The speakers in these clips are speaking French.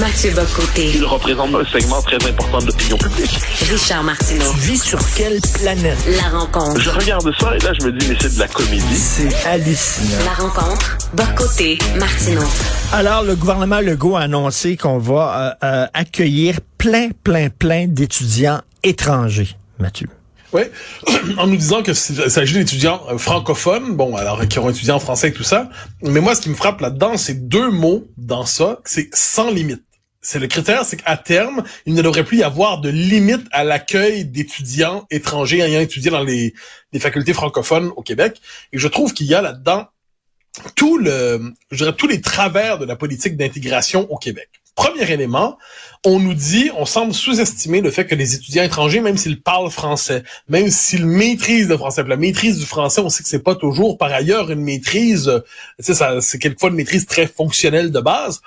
Mathieu Bocoté. Il représente un segment très important de l'opinion publique. Richard Martineau. Tu vis sur quelle planète? La rencontre. Je regarde ça et là, je me dis, mais c'est de la comédie. C'est hallucinant. La rencontre. Bocoté. Martineau. Alors, le gouvernement Legault a annoncé qu'on va euh, euh, accueillir plein, plein, plein d'étudiants étrangers, Mathieu. Oui, en nous disant que s'agit d'étudiants euh, francophones, bon, alors qui auront étudié en français et tout ça. Mais moi, ce qui me frappe là-dedans, c'est deux mots dans ça, c'est sans limite. C'est le critère, c'est qu'à terme, il ne devrait plus y avoir de limite à l'accueil d'étudiants étrangers ayant étudié dans les, les facultés francophones au Québec. Et je trouve qu'il y a là-dedans tout le, je dirais, tous les travers de la politique d'intégration au Québec. Premier élément, on nous dit, on semble sous-estimer le fait que les étudiants étrangers, même s'ils parlent français, même s'ils maîtrisent le français, la maîtrise du français, on sait que c'est pas toujours par ailleurs une maîtrise, sais, c'est quelquefois une maîtrise très fonctionnelle de base.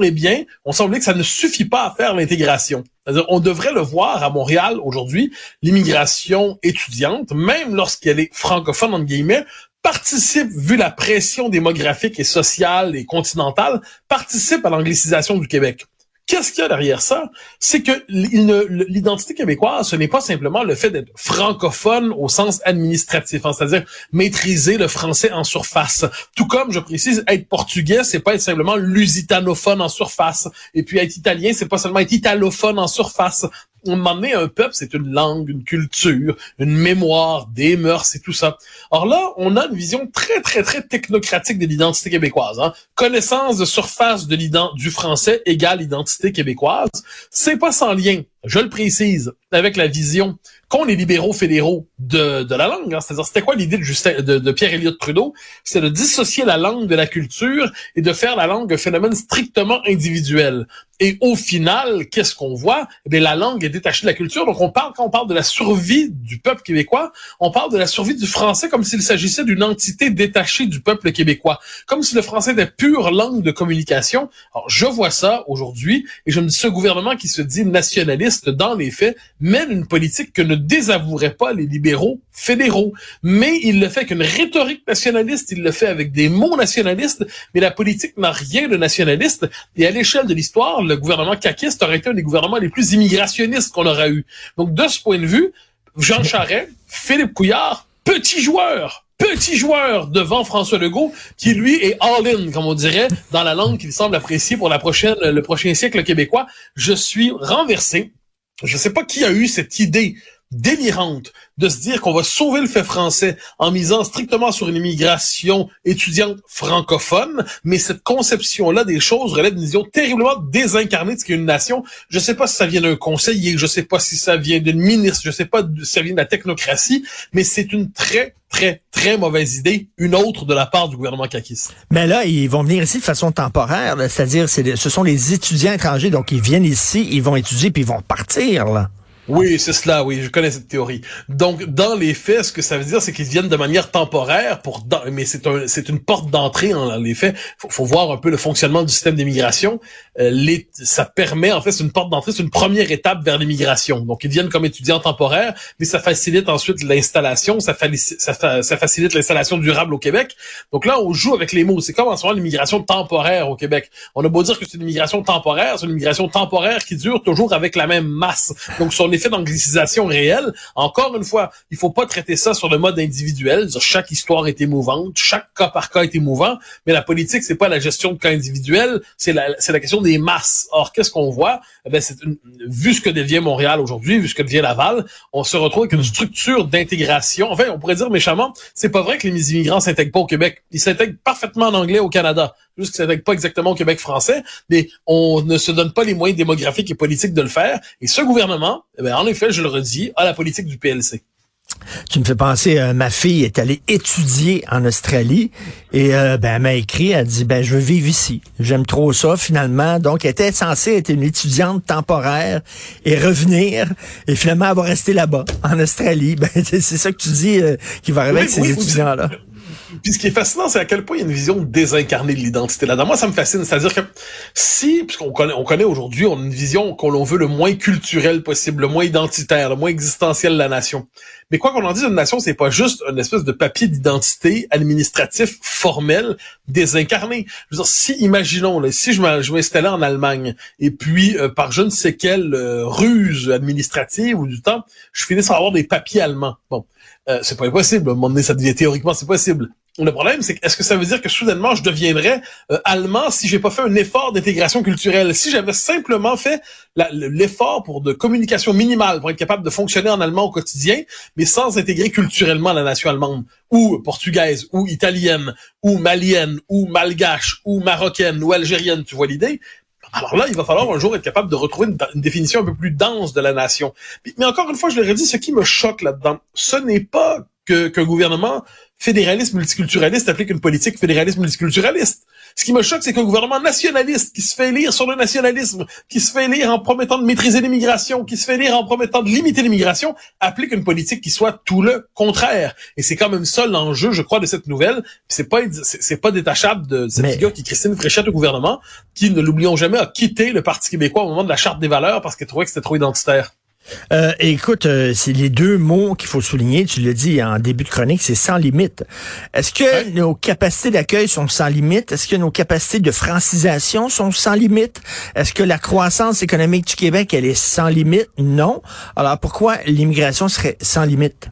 Eh bien, on semblait que ça ne suffit pas à faire l'intégration. C'est-à-dire, on devrait le voir à Montréal aujourd'hui, l'immigration étudiante, même lorsqu'elle est francophone, entre guillemets, participe, vu la pression démographique et sociale et continentale, participe à l'anglicisation du Québec. Qu'est-ce qu'il y a derrière ça? C'est que l'identité québécoise, ce n'est pas simplement le fait d'être francophone au sens administratif, hein, c'est-à-dire maîtriser le français en surface. Tout comme, je précise, être portugais, c'est pas être simplement lusitanophone en surface. Et puis être italien, c'est pas seulement être italophone en surface on m'en un peuple, c'est une langue, une culture, une mémoire, des mœurs et tout ça. Or là, on a une vision très, très, très technocratique de l'identité québécoise. Hein. Connaissance de surface de du français égale identité québécoise. C'est pas sans lien, je le précise, avec la vision qu'ont les libéraux fédéraux de, de la langue. Hein. C'est-à-dire, c'était quoi l'idée de, Justin, de, de Pierre Elliott Trudeau? C'est de dissocier la langue de la culture et de faire la langue un phénomène strictement individuel. Et au final, qu'est-ce qu'on voit? Eh la langue est détachée de la culture. Donc, on parle, quand on parle de la survie du peuple québécois, on parle de la survie du français comme s'il s'agissait d'une entité détachée du peuple québécois. Comme si le français était pure langue de communication. Alors, je vois ça aujourd'hui et je me dis, ce gouvernement qui se dit nationaliste dans les faits mène une politique que ne désavoueraient pas les libéraux fédéraux. Mais il le fait qu'une rhétorique nationaliste, il le fait avec des mots nationalistes, mais la politique n'a rien de nationaliste. Et à l'échelle de l'histoire, le gouvernement caquiste aurait été un des gouvernements les plus immigrationnistes qu'on aura eu. Donc, de ce point de vue, Jean Charest, Philippe Couillard, petit joueur, petit joueur devant François Legault, qui lui est all-in, comme on dirait, dans la langue qu'il semble apprécier pour la prochaine, le prochain siècle québécois. Je suis renversé. Je ne sais pas qui a eu cette idée délirante de se dire qu'on va sauver le fait français en misant strictement sur une immigration étudiante francophone, mais cette conception-là des choses relève d'une vision terriblement désincarnée de ce qu'est une nation. Je sais pas si ça vient d'un conseiller, je sais pas si ça vient d'une ministre, je sais pas si ça vient de la technocratie, mais c'est une très, très, très mauvaise idée, une autre de la part du gouvernement caquiste. Mais là, ils vont venir ici de façon temporaire, c'est-à-dire ce sont les étudiants étrangers, donc ils viennent ici, ils vont étudier, puis ils vont partir, là. Oui, c'est cela, oui, je connais cette théorie. Donc, dans les faits, ce que ça veut dire, c'est qu'ils viennent de manière temporaire, pour mais c'est un, c'est une porte d'entrée en les faits. Faut, faut voir un peu le fonctionnement du système d'immigration. Euh, les, ça permet, en fait, c'est une porte d'entrée, c'est une première étape vers l'immigration. Donc, ils viennent comme étudiants temporaires, mais ça facilite ensuite l'installation, ça, ça, facilite l'installation durable au Québec. Donc là, on joue avec les mots. C'est comme en ce moment l'immigration temporaire au Québec. On a beau dire que c'est une immigration temporaire, c'est une immigration temporaire qui dure toujours avec la même masse. Donc, son effet d'anglicisation réel. Encore une fois, il faut pas traiter ça sur le mode individuel. Chaque histoire est émouvante, chaque cas par cas est émouvant, mais la politique, c'est pas la gestion de cas individuels, c'est la, c'est la question des masses. Or, qu'est-ce qu'on voit? Eh c'est une, vu ce que devient Montréal aujourd'hui, vu ce que devient Laval, on se retrouve avec une structure d'intégration. Enfin, on pourrait dire méchamment, c'est pas vrai que les immigrants s'intègrent pas au Québec. Ils s'intègrent parfaitement en anglais au Canada. Juste qu'ils s'intègrent pas exactement au Québec français, mais on ne se donne pas les moyens démographiques et politiques de le faire. Et ce gouvernement, eh ben, en effet, je le redis, a la politique du PLC. Tu me fais penser, euh, ma fille est allée étudier en Australie et euh, ben, elle m'a écrit, elle dit, ben je veux vivre ici. J'aime trop ça finalement. Donc, elle était censée être une étudiante temporaire et revenir et finalement elle va rester là-bas, en Australie. Ben, c'est ça que tu dis euh, qui va arriver avec ces étudiants-là. Puis ce qui est fascinant, c'est à quel point il y a une vision désincarnée de l'identité là-dedans. Moi, ça me fascine. C'est-à-dire que si, puisqu'on connaît, on connaît aujourd'hui, on a une vision qu'on veut le moins culturelle possible, le moins identitaire, le moins existentiel de la nation. Mais quoi qu'on en dise, une nation, c'est pas juste une espèce de papier d'identité administratif formel désincarné. Je veux dire, si, imaginons, là, si je m'installais en Allemagne et puis euh, par je ne sais quelle euh, ruse administrative ou du temps, je finisse par avoir des papiers allemands. Bon, euh, c'est pas impossible. À un moment donné, ça devient théoriquement, c'est possible. Le problème, c'est est-ce que ça veut dire que soudainement je deviendrais euh, allemand si j'ai pas fait un effort d'intégration culturelle? Si j'avais simplement fait l'effort pour de communication minimale pour être capable de fonctionner en allemand au quotidien, mais sans intégrer culturellement la nation allemande ou portugaise ou italienne ou malienne ou malgache ou marocaine ou algérienne, tu vois l'idée? Alors là, il va falloir un jour être capable de retrouver une, définition un peu plus dense de la nation. Mais encore une fois, je le redis, ce qui me choque là-dedans, ce n'est pas qu'un gouvernement fédéraliste multiculturaliste applique une politique fédéraliste multiculturaliste. Ce qui me choque, c'est qu'un gouvernement nationaliste qui se fait lire sur le nationalisme, qui se fait lire en promettant de maîtriser l'immigration, qui se fait lire en promettant de limiter l'immigration, applique une politique qui soit tout le contraire. Et c'est quand même ça l'enjeu, je crois, de cette nouvelle. C'est pas c'est pas détachable de cette figure qui est Christine Fréchette au gouvernement, qui, ne l'oublions jamais, a quitté le Parti québécois au moment de la charte des valeurs parce qu'elle trouvait que c'était trop identitaire. Euh, écoute, euh, c'est les deux mots qu'il faut souligner. Tu l'as dit en début de chronique, c'est sans limite. Est-ce que nos capacités d'accueil sont sans limite? Est-ce que nos capacités de francisation sont sans limite? Est-ce que la croissance économique du Québec, elle est sans limite? Non. Alors pourquoi l'immigration serait sans limite?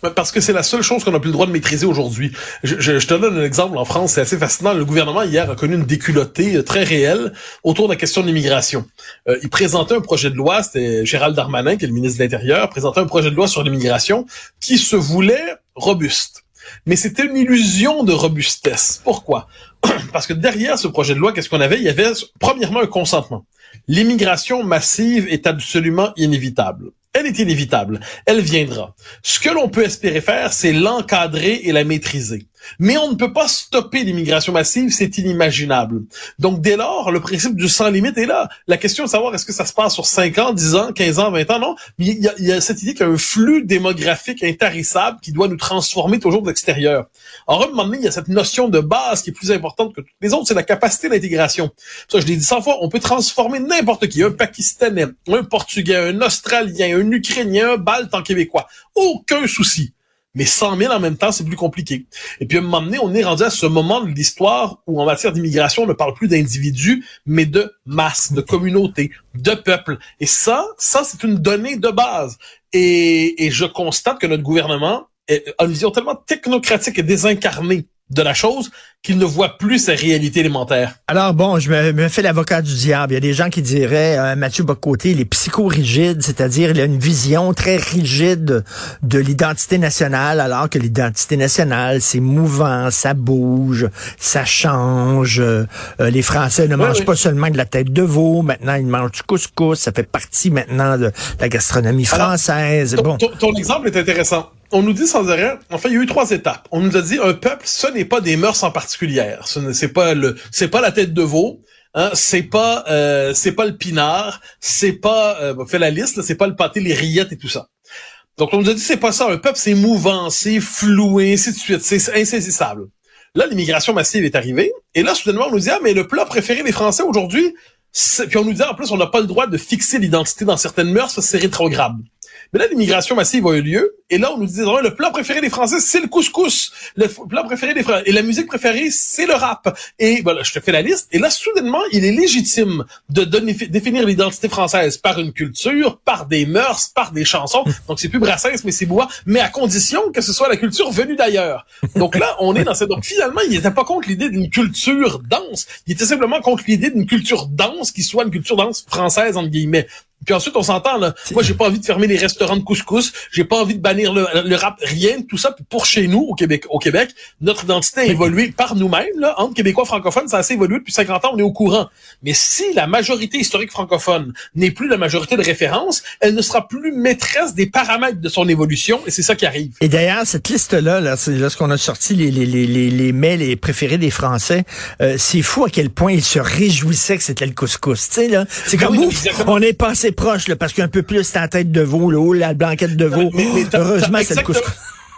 Parce que c'est la seule chose qu'on n'a plus le droit de maîtriser aujourd'hui. Je, je, te donne un exemple en France, c'est assez fascinant. Le gouvernement hier a connu une déculottée euh, très réelle autour de la question de l'immigration. Euh, il présentait un projet de loi, c'était Gérald Darmanin, qui est le ministre de l'Intérieur, présentait un projet de loi sur l'immigration qui se voulait robuste. Mais c'était une illusion de robustesse. Pourquoi? Parce que derrière ce projet de loi, qu'est-ce qu'on avait? Il y avait premièrement un consentement. L'immigration massive est absolument inévitable elle est inévitable. Elle viendra. Ce que l'on peut espérer faire, c'est l'encadrer et la maîtriser. Mais on ne peut pas stopper l'immigration massive, c'est inimaginable. Donc dès lors, le principe du sans limite est là. La question de savoir est-ce que ça se passe sur 5 ans, 10 ans, 15 ans, 20 ans, non. Mais il y a, il y a cette idée qu'il y a un flux démographique intarissable qui doit nous transformer toujours de l'extérieur. En un moment donné, il y a cette notion de base qui est plus importante que toutes les autres, c'est la capacité d'intégration. Ça, je l'ai dit 100 fois, on peut transformer n'importe qui, un Pakistanais, un Portugais, un Australien, un Ukrainien, un Balte en Québécois. Aucun souci mais 100 000 en même temps, c'est plus compliqué. Et puis à un moment donné, on est rendu à ce moment de l'histoire où en matière d'immigration, on ne parle plus d'individus, mais de masse, de communauté, de peuple. Et ça, ça, c'est une donnée de base. Et, et je constate que notre gouvernement a une vision tellement technocratique et désincarnée de la chose qu'il ne voit plus sa réalité élémentaire. Alors bon, je me, fais l'avocat du diable. Il y a des gens qui diraient euh, Mathieu Bocoté, il est psychorigide, c'est-à-dire il a une vision très rigide de l'identité nationale, alors que l'identité nationale, c'est mouvant, ça bouge, ça change. Euh, les Français ne mangent pas seulement de la tête de veau, maintenant ils mangent du couscous, ça fait partie maintenant de la gastronomie française. bon. ton exemple est intéressant on nous dit sans arrêt, fait, il y a eu trois étapes. On nous a dit un peuple, ce n'est pas des mœurs en particulier. Ce c'est pas le, c'est pas la tête de veau. Hein, c'est pas, euh, c'est pas le pinard, c'est pas, euh, fait la liste, c'est pas le pâté, les rillettes et tout ça. Donc on nous a dit c'est pas ça. Un peuple, c'est mouvant, c'est floué, c'est de suite, c'est insaisissable. Là, l'immigration massive est arrivée, et là, soudainement, on nous dit ah mais le plat préféré des Français aujourd'hui, puis on nous dit en plus on n'a pas le droit de fixer l'identité dans certaines mœurs, c'est rétrograde. Mais là, l'immigration massive a eu lieu. Et là, on nous disait, le plat préféré des Français, c'est le couscous. Le plat préféré des Français. Et la musique préférée, c'est le rap. Et voilà, je te fais la liste. Et là, soudainement, il est légitime de donner, définir l'identité française par une culture, par des mœurs, par des chansons. Donc, c'est plus Brassens, mais c'est Bois. Mais à condition que ce soit la culture venue d'ailleurs. Donc là, on est dans cette... Donc finalement, il n'était pas contre l'idée d'une culture dense. Il était simplement contre l'idée d'une culture dense qui soit une culture dense française, entre guillemets. Puis ensuite, on s'entend, là. Moi, j'ai pas envie de fermer les restaurants de couscous. J'ai pas envie de bannir le, le rap. Rien, tout ça. pour chez nous, au Québec, au Québec, notre identité a évolué par nous-mêmes, là. Entre Québécois francophones, ça a assez évolué depuis 50 ans, on est au courant. Mais si la majorité historique francophone n'est plus la majorité de référence, elle ne sera plus maîtresse des paramètres de son évolution, et c'est ça qui arrive. Et d'ailleurs, cette liste-là, là, c'est lorsqu'on a sorti les, les, les, les, les les préférés des Français, euh, c'est fou à quel point ils se réjouissaient que c'était le couscous. Tu sais, là, c'est Ben comme, oui, ouf, on est passé proche, là, parce qu'un peu plus, c'est la tête de veau, là, la blanquette de veau. Mais- Heureusement, c'est le couscous.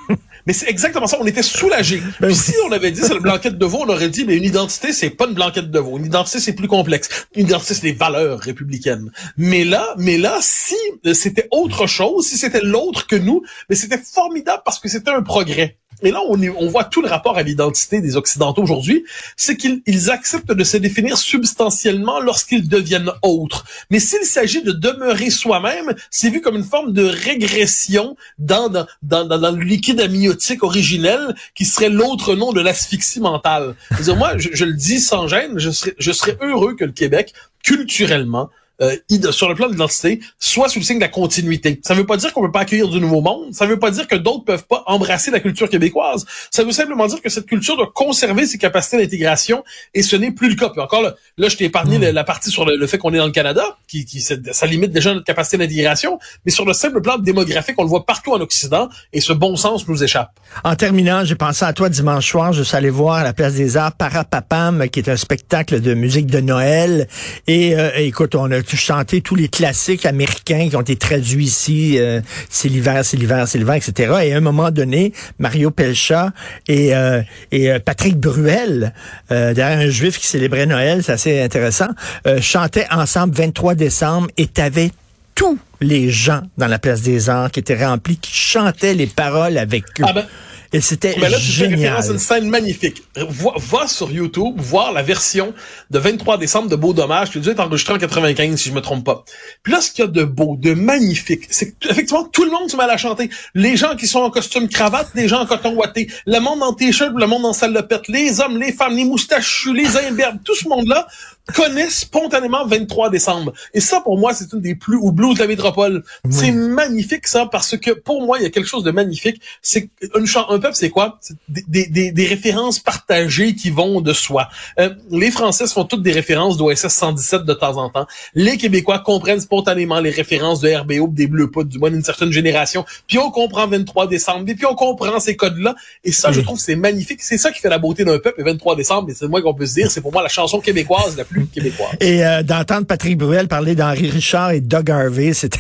Mais c'est exactement ça. On était soulagés. Ben Puis si on avait dit c'est la blanquette de veau, on aurait dit mais une identité c'est pas une blanquette de veau. Une identité c'est plus complexe. Une identité c'est des valeurs républicaines. Mais là, mais là, si c'était autre chose, si c'était l'autre que nous, mais c'était formidable parce que c'était un progrès. Et là, on, on voit tout le rapport à l'identité des Occidentaux aujourd'hui, c'est qu'ils ils acceptent de se définir substantiellement lorsqu'ils deviennent autres. Mais s'il s'agit de demeurer soi-même, c'est vu comme une forme de régression dans, dans, dans, dans, le liquide amniotique originel qui serait l'autre nom de l'asphyxie mentale. Moi, je, je le dis sans gêne, je serais, je serais heureux que le Québec, culturellement, euh, sur le plan de l'identité, soit sous le signe de la continuité. Ça veut pas dire qu'on peut pas accueillir du nouveau monde. Ça veut pas dire que d'autres peuvent pas embrasser la culture québécoise. Ça veut simplement dire que cette culture doit conserver ses capacités d'intégration et ce n'est plus le cas. Puis encore là, là je t'ai épargné la, la partie sur le, le fait qu'on est dans le Canada, qui, qui ça limite déjà notre capacité d'intégration, mais sur le simple plan démographique, on le voit partout en Occident et ce bon sens nous échappe. En terminant, j'ai pensé à toi dimanche soir. Je suis allé voir à la Place des Arts Parapapam, qui est un spectacle de musique de Noël. Et euh, écoute, on a chanté tous les classiques américains qui ont été traduits ici. euh, c'est l'hiver, c'est l'hiver, c'est l'hiver, etc. Et à un moment donné, Mario Pelcha et, euh, et euh, Patrick Bruel, euh, derrière un juif qui célébrait Noël, c'est assez intéressant, euh, chantaient ensemble 23 décembre et t'avais tous les gens dans la Place des Arts qui étaient remplis, qui chantaient les paroles avec eux. Ah ben, Et c'était Mais là, tu fais référence à une scène magnifique. Va, va sur YouTube voir la version de 23 décembre de Beau Dommage, qui a dû être enregistrée en 95, si je me trompe pas. Puis là, ce qu'il y a de beau, de magnifique, c'est que, effectivement, tout le monde se met à la chanter. Les gens qui sont en costume cravate, les gens en coton ouaté, le monde en t-shirt, le monde en salopette, les hommes, les femmes, les moustachus, les imberbes, tout ce monde-là connaît spontanément 23 décembre. Et ça, pour moi, c'est une des plus, ou blues de la métropole. C'est magnifique, ça, parce que pour moi, il y a quelque chose de magnifique. C'est une un peuple, c'est quoi? C'est des, des, des, références partagées qui vont de soi. Euh, les Français font toutes des références d'OSS 117 de temps en temps. Les Québécois comprennent spontanément les références de RBO, des Bleus Poudres, du moins d'une certaine génération. Puis on comprend 23 décembre, et puis on comprend ces codes-là. Et ça, je trouve, c'est magnifique. C'est ça qui fait la beauté d'un peuple. Et 23 décembre, et c'est moi qu'on peut se dire, c'est pour moi la chanson québécoise la plus Et euh, d'entendre Patrick Bruel parler d'Henri Richard et Doug Harvey, c'était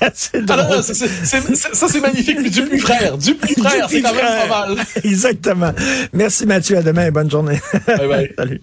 assez Ah drôle. non, ça c'est magnifique. Du plus frère, du plus frère, c'est quand même pas mal. Exactement. Merci Mathieu, à demain, bonne journée. Bye bye. Salut.